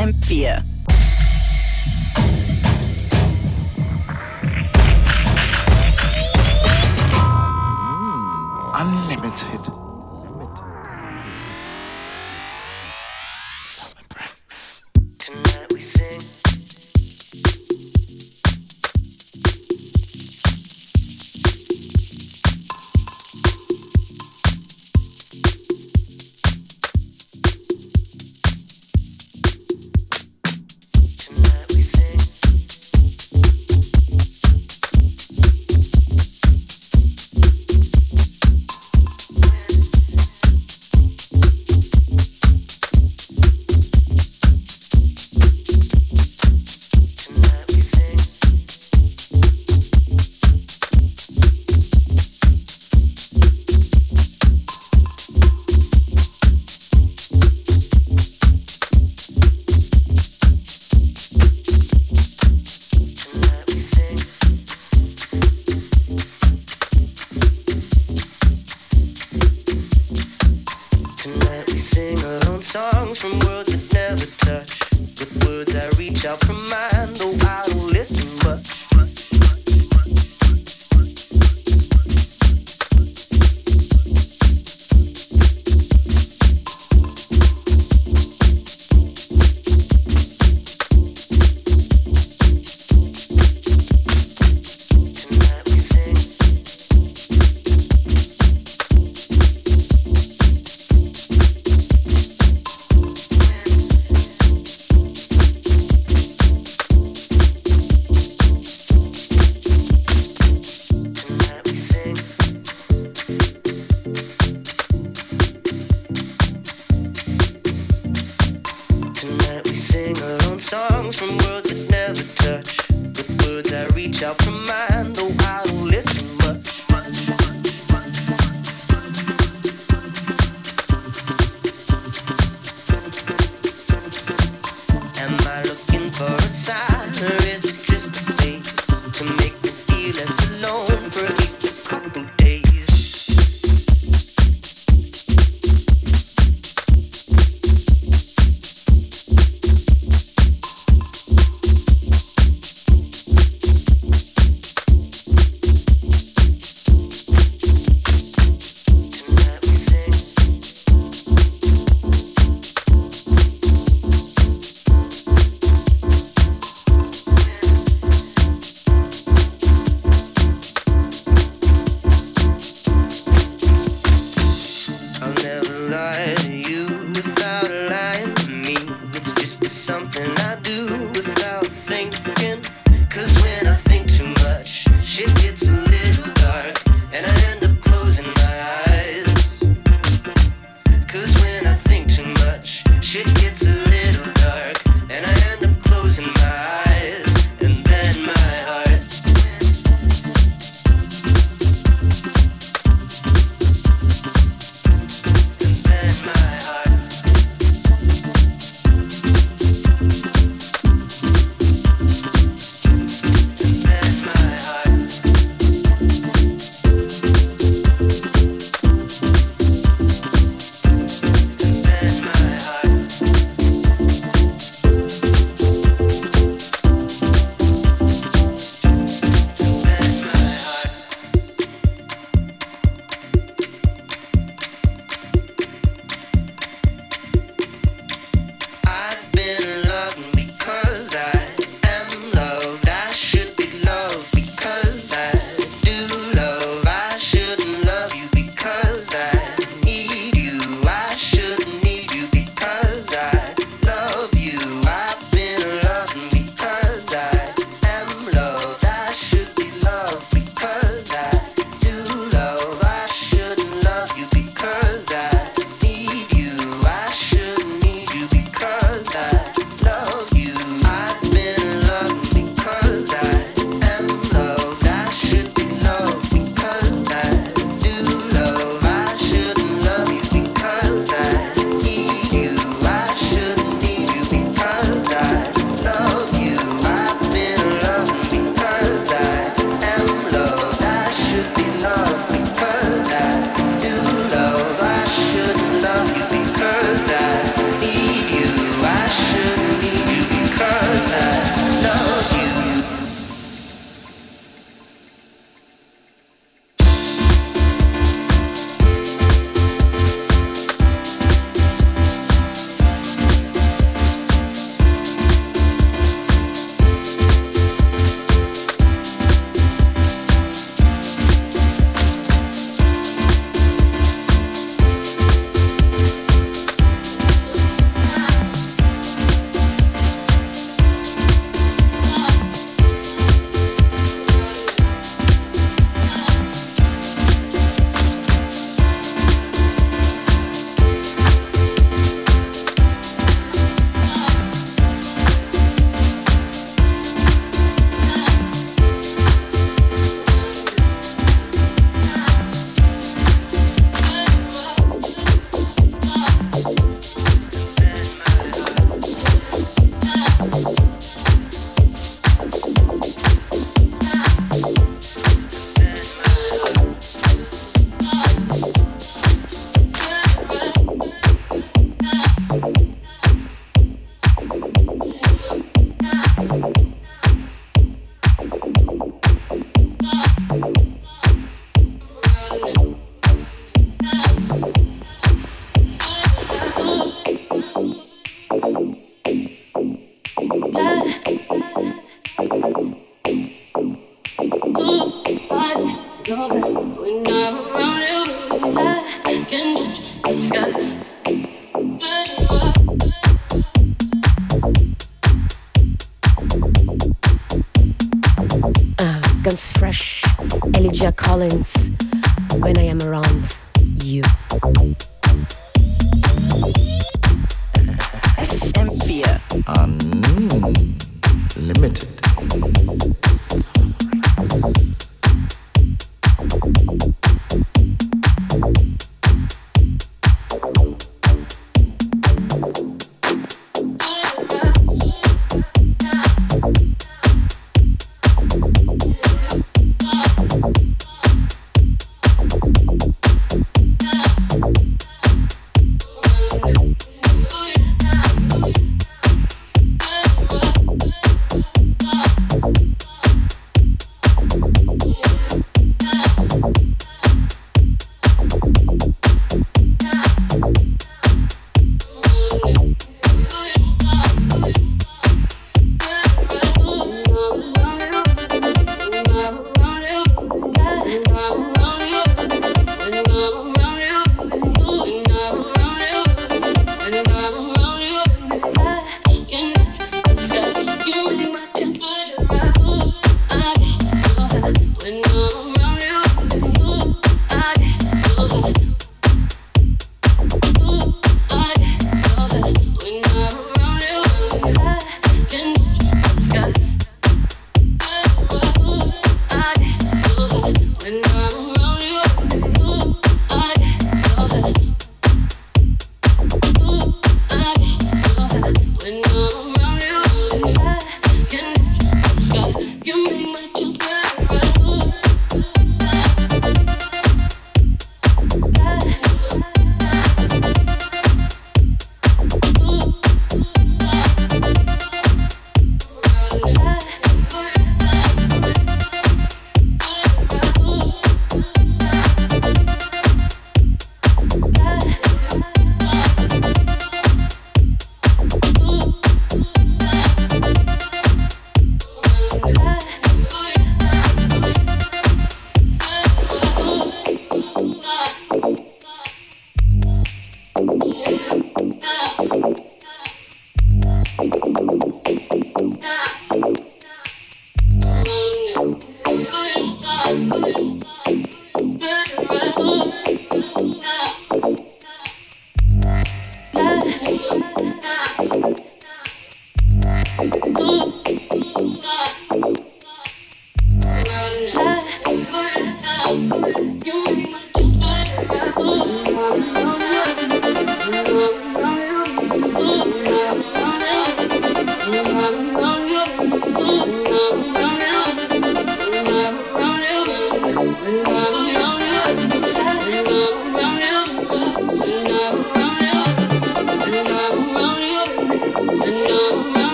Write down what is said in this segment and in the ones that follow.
FM4.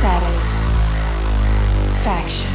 satisfaction.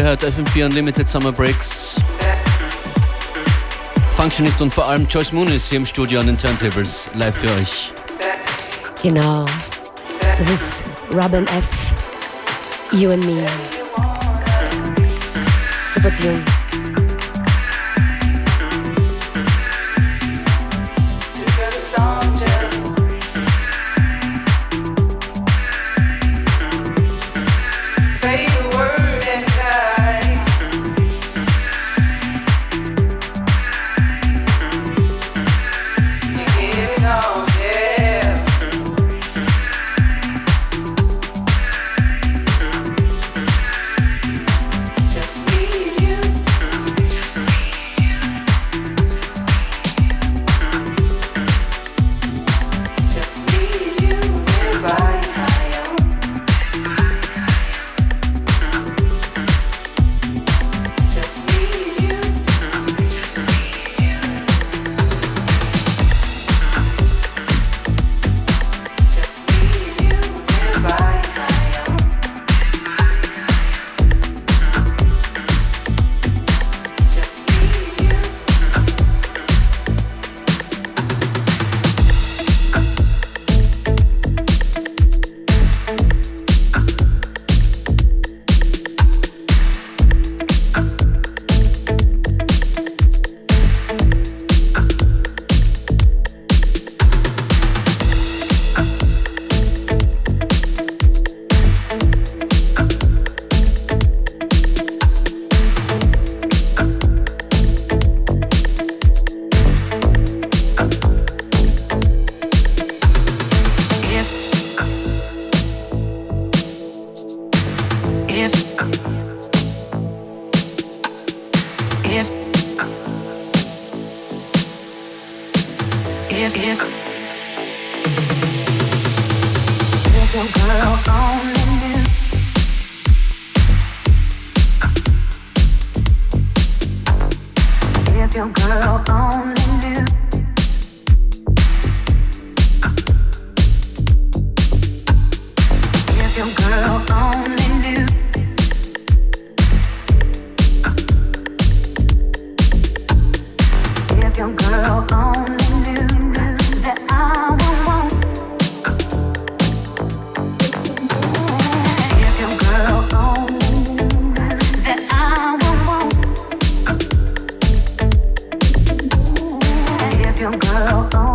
Ihr hört FM4 Unlimited Summer Breaks. Functionist und vor allem Joyce Moon ist hier im Studio an den Turntables live für euch. Genau. Das ist Robin F. You and Me. Super Tune. your girl.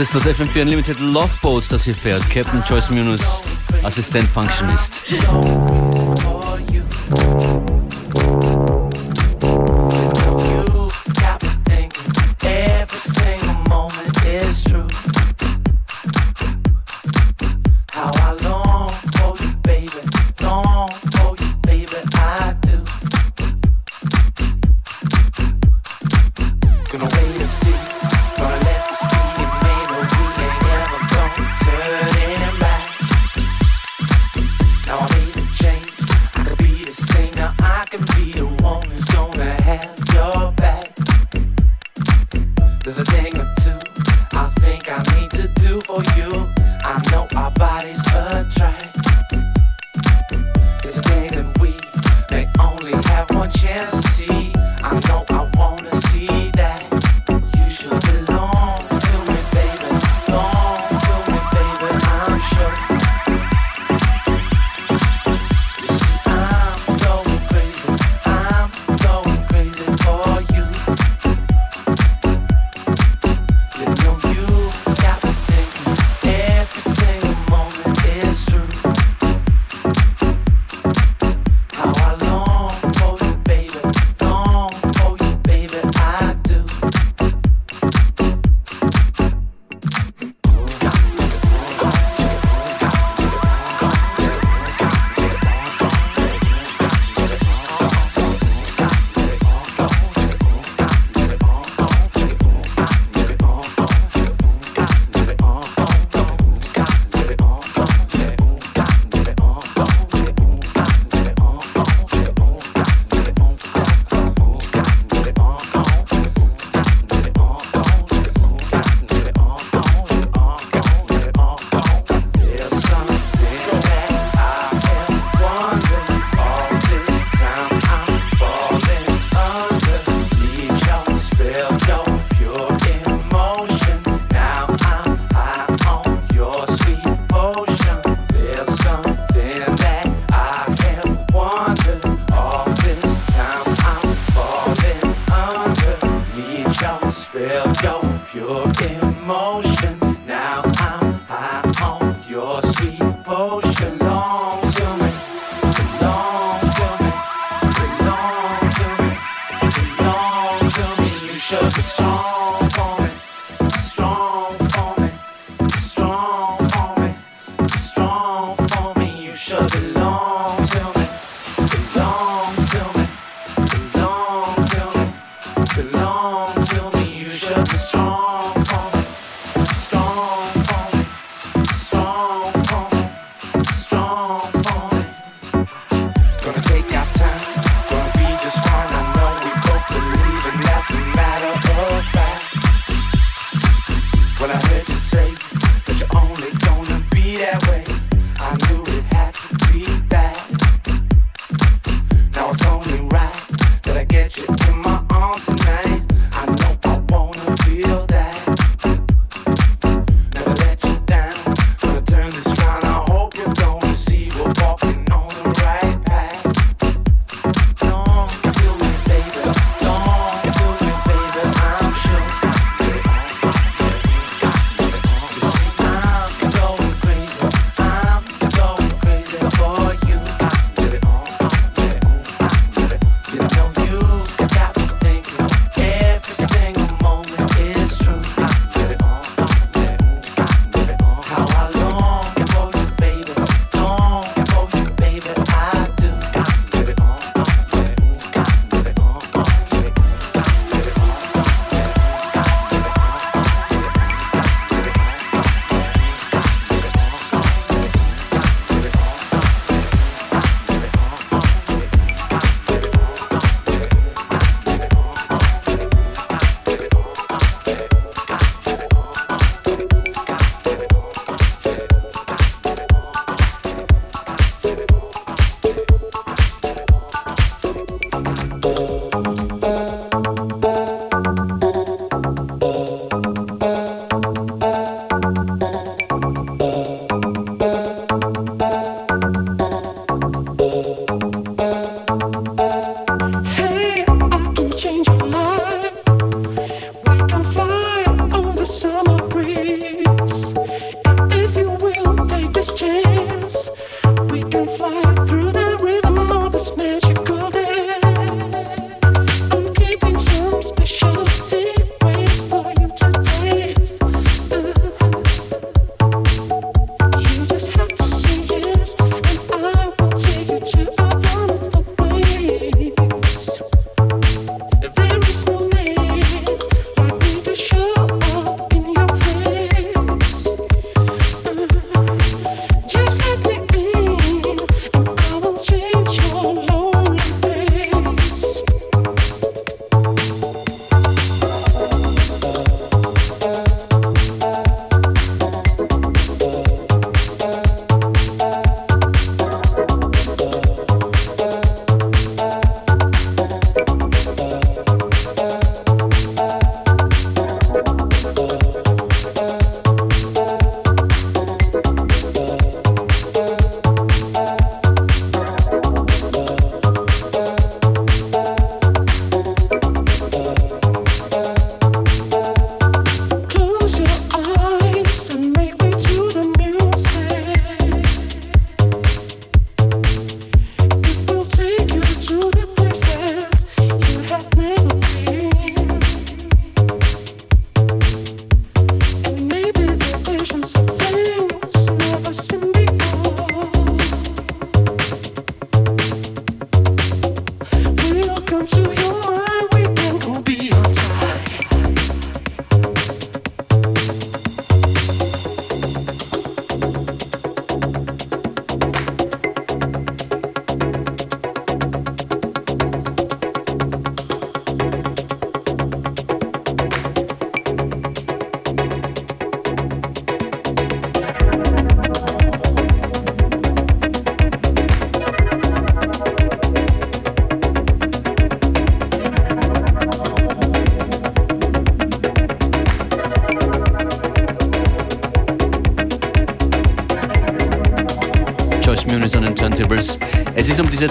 Ist das FM4 Unlimited Love Boat, das hier fährt. Captain Joyce Munus, Assistent Functionist.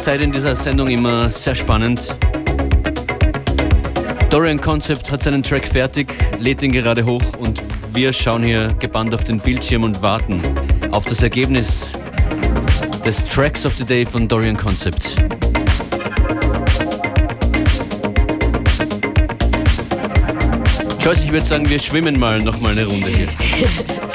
Zeit in dieser Sendung immer sehr spannend. Dorian Concept hat seinen Track fertig, lädt ihn gerade hoch und wir schauen hier gebannt auf den Bildschirm und warten auf das Ergebnis des Tracks of the Day von Dorian Concept. Joyce, ich würde sagen, wir schwimmen mal noch mal eine Runde hier.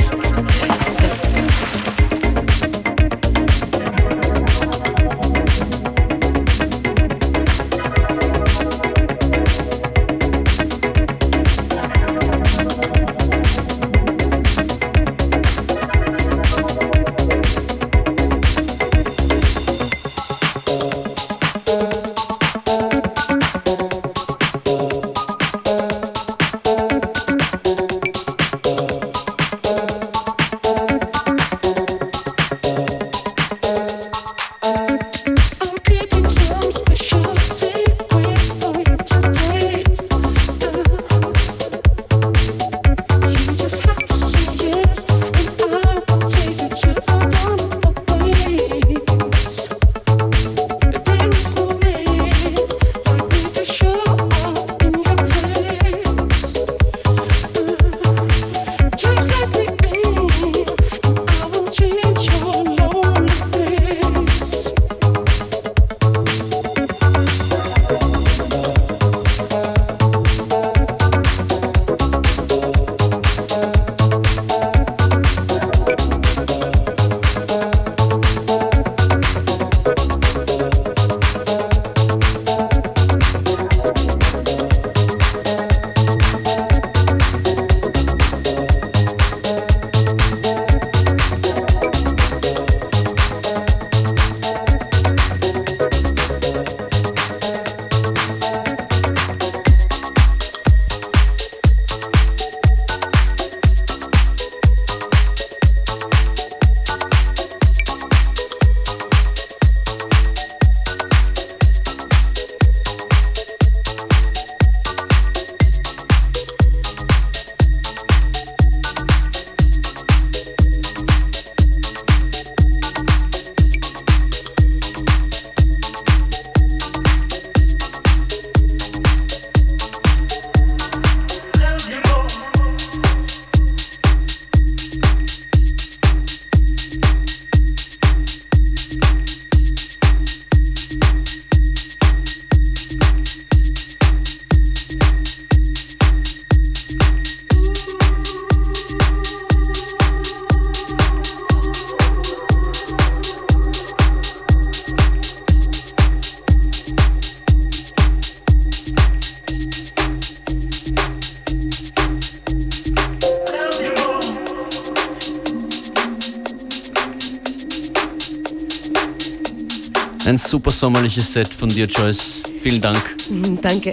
sommerliches Set von dir, Joyce. Vielen Dank. Mhm, danke.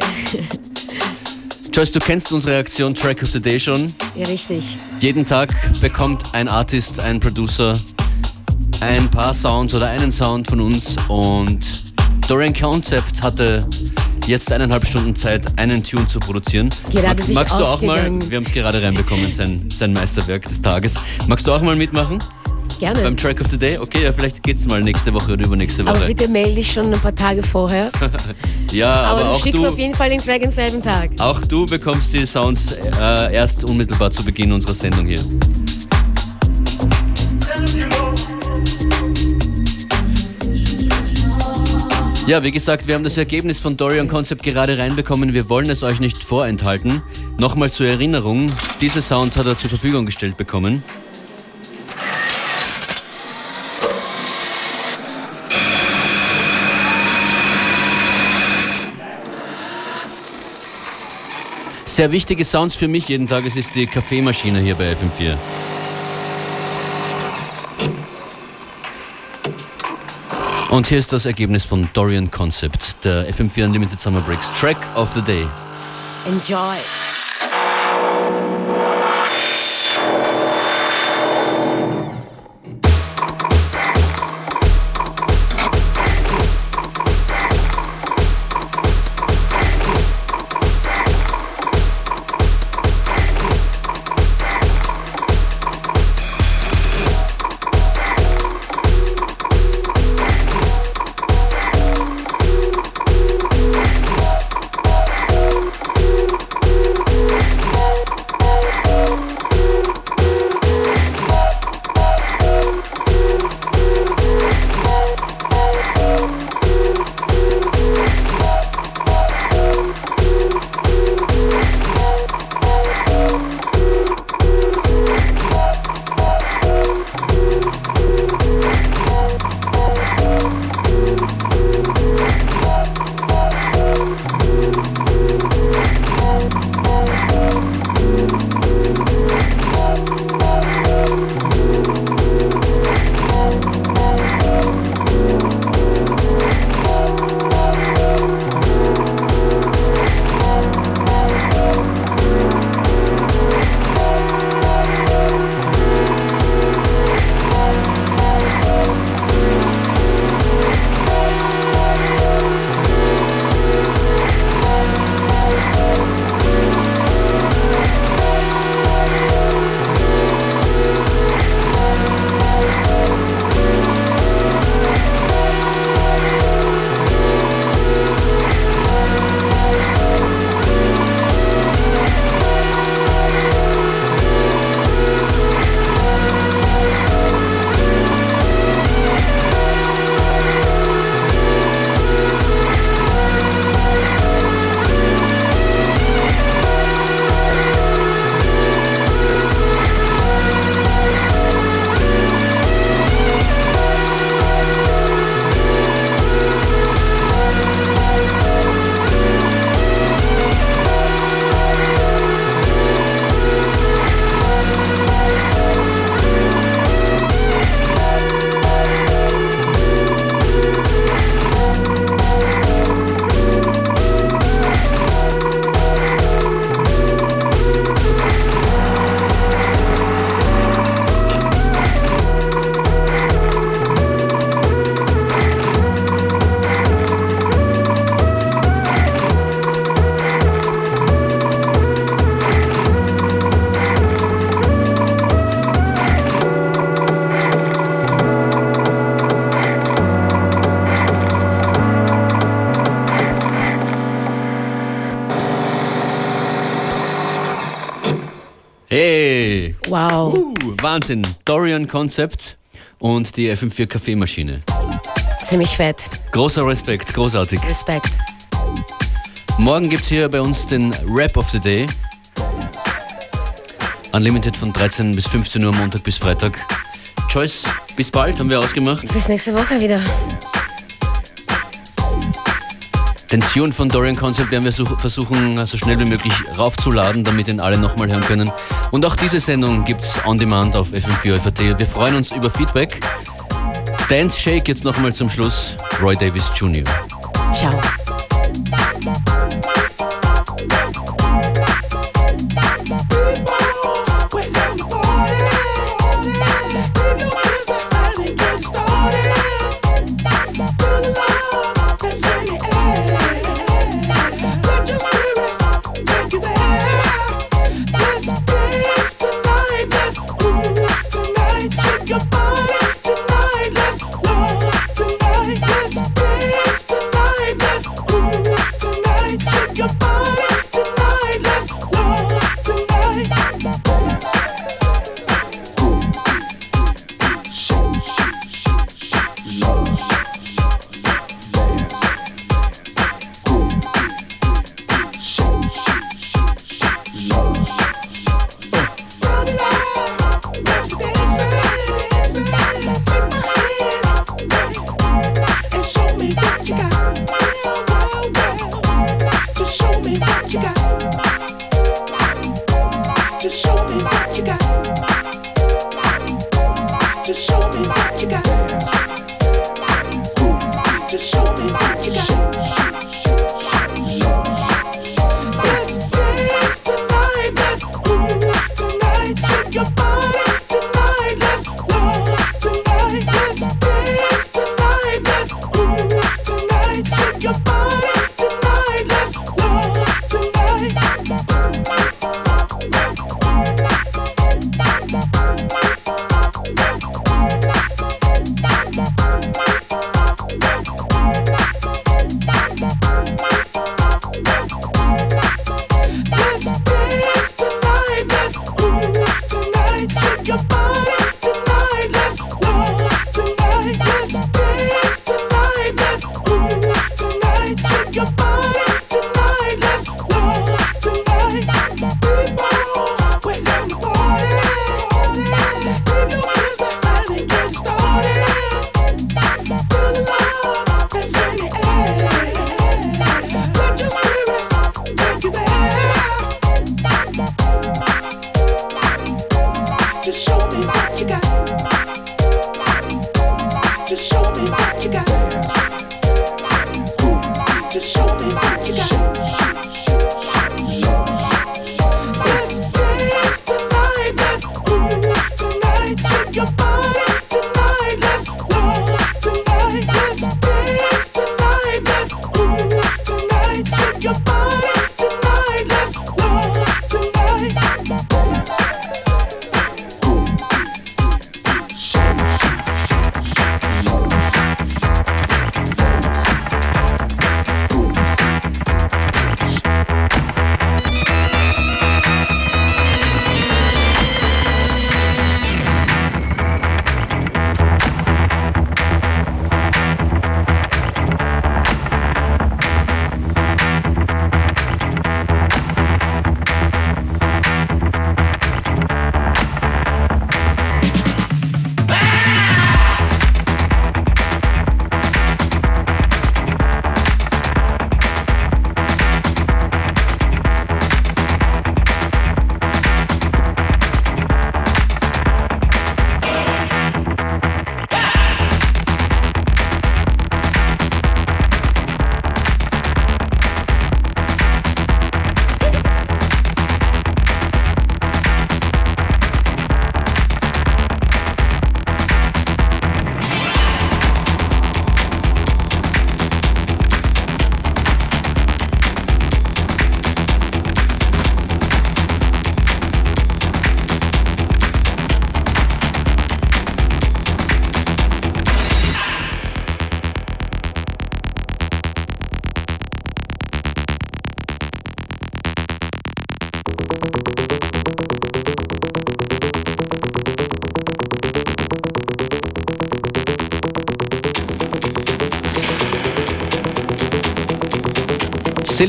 Joyce, du kennst unsere Aktion Track of the Day schon. Ja, richtig. Jeden Tag bekommt ein Artist, ein Producer ein paar Sounds oder einen Sound von uns und Dorian Concept hatte jetzt eineinhalb Stunden Zeit, einen Tune zu produzieren. Gerade Mag, magst du auch mal, wir haben es gerade reinbekommen, sein, sein Meisterwerk des Tages. Magst du auch mal mitmachen? Gerne. Beim Track of the Day? Okay, ja, vielleicht geht's mal nächste Woche oder übernächste Woche. Aber bitte melde dich schon ein paar Tage vorher. ja, aber, aber du auch schickst du, auf jeden Fall den Track am selben Tag. auch du bekommst die Sounds äh, erst unmittelbar zu Beginn unserer Sendung hier. Ja, wie gesagt, wir haben das Ergebnis von Dorian Concept gerade reinbekommen. Wir wollen es euch nicht vorenthalten. Nochmal zur Erinnerung, diese Sounds hat er zur Verfügung gestellt bekommen. Sehr wichtige Sounds für mich jeden Tag, es ist die Kaffeemaschine hier bei FM4. Und hier ist das Ergebnis von Dorian Concept, der FM4 Unlimited Summer Breaks Track of the Day. Enjoy. Wahnsinn. Dorian Concept und die FM4 Kaffeemaschine. Ziemlich fett. Großer Respekt, großartig. Respekt. Morgen gibt es hier bei uns den Rap of the Day. Unlimited von 13 bis 15 Uhr Montag bis Freitag. Joyce, bis bald, haben wir ausgemacht. Bis nächste Woche wieder. Den Tune von Dorian Concept werden wir such- versuchen, so schnell wie möglich raufzuladen, damit ihn alle nochmal hören können. Und auch diese Sendung gibt's on demand auf FM4 FAT. Wir freuen uns über Feedback. Dance Shake jetzt nochmal zum Schluss. Roy Davis Jr. Ciao.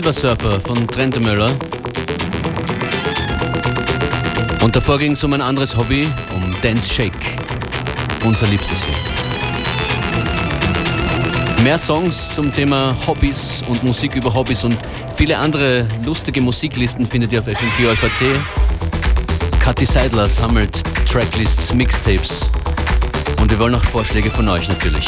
Silver Surfer von Trent Müller. Und davor ging es um ein anderes Hobby, um Dance Shake, unser liebstes hier. Mehr Songs zum Thema Hobbys und Musik über Hobbys und viele andere lustige Musiklisten findet ihr auf FM4 Alpha Seidler sammelt Tracklists, Mixtapes und wir wollen auch Vorschläge von euch natürlich.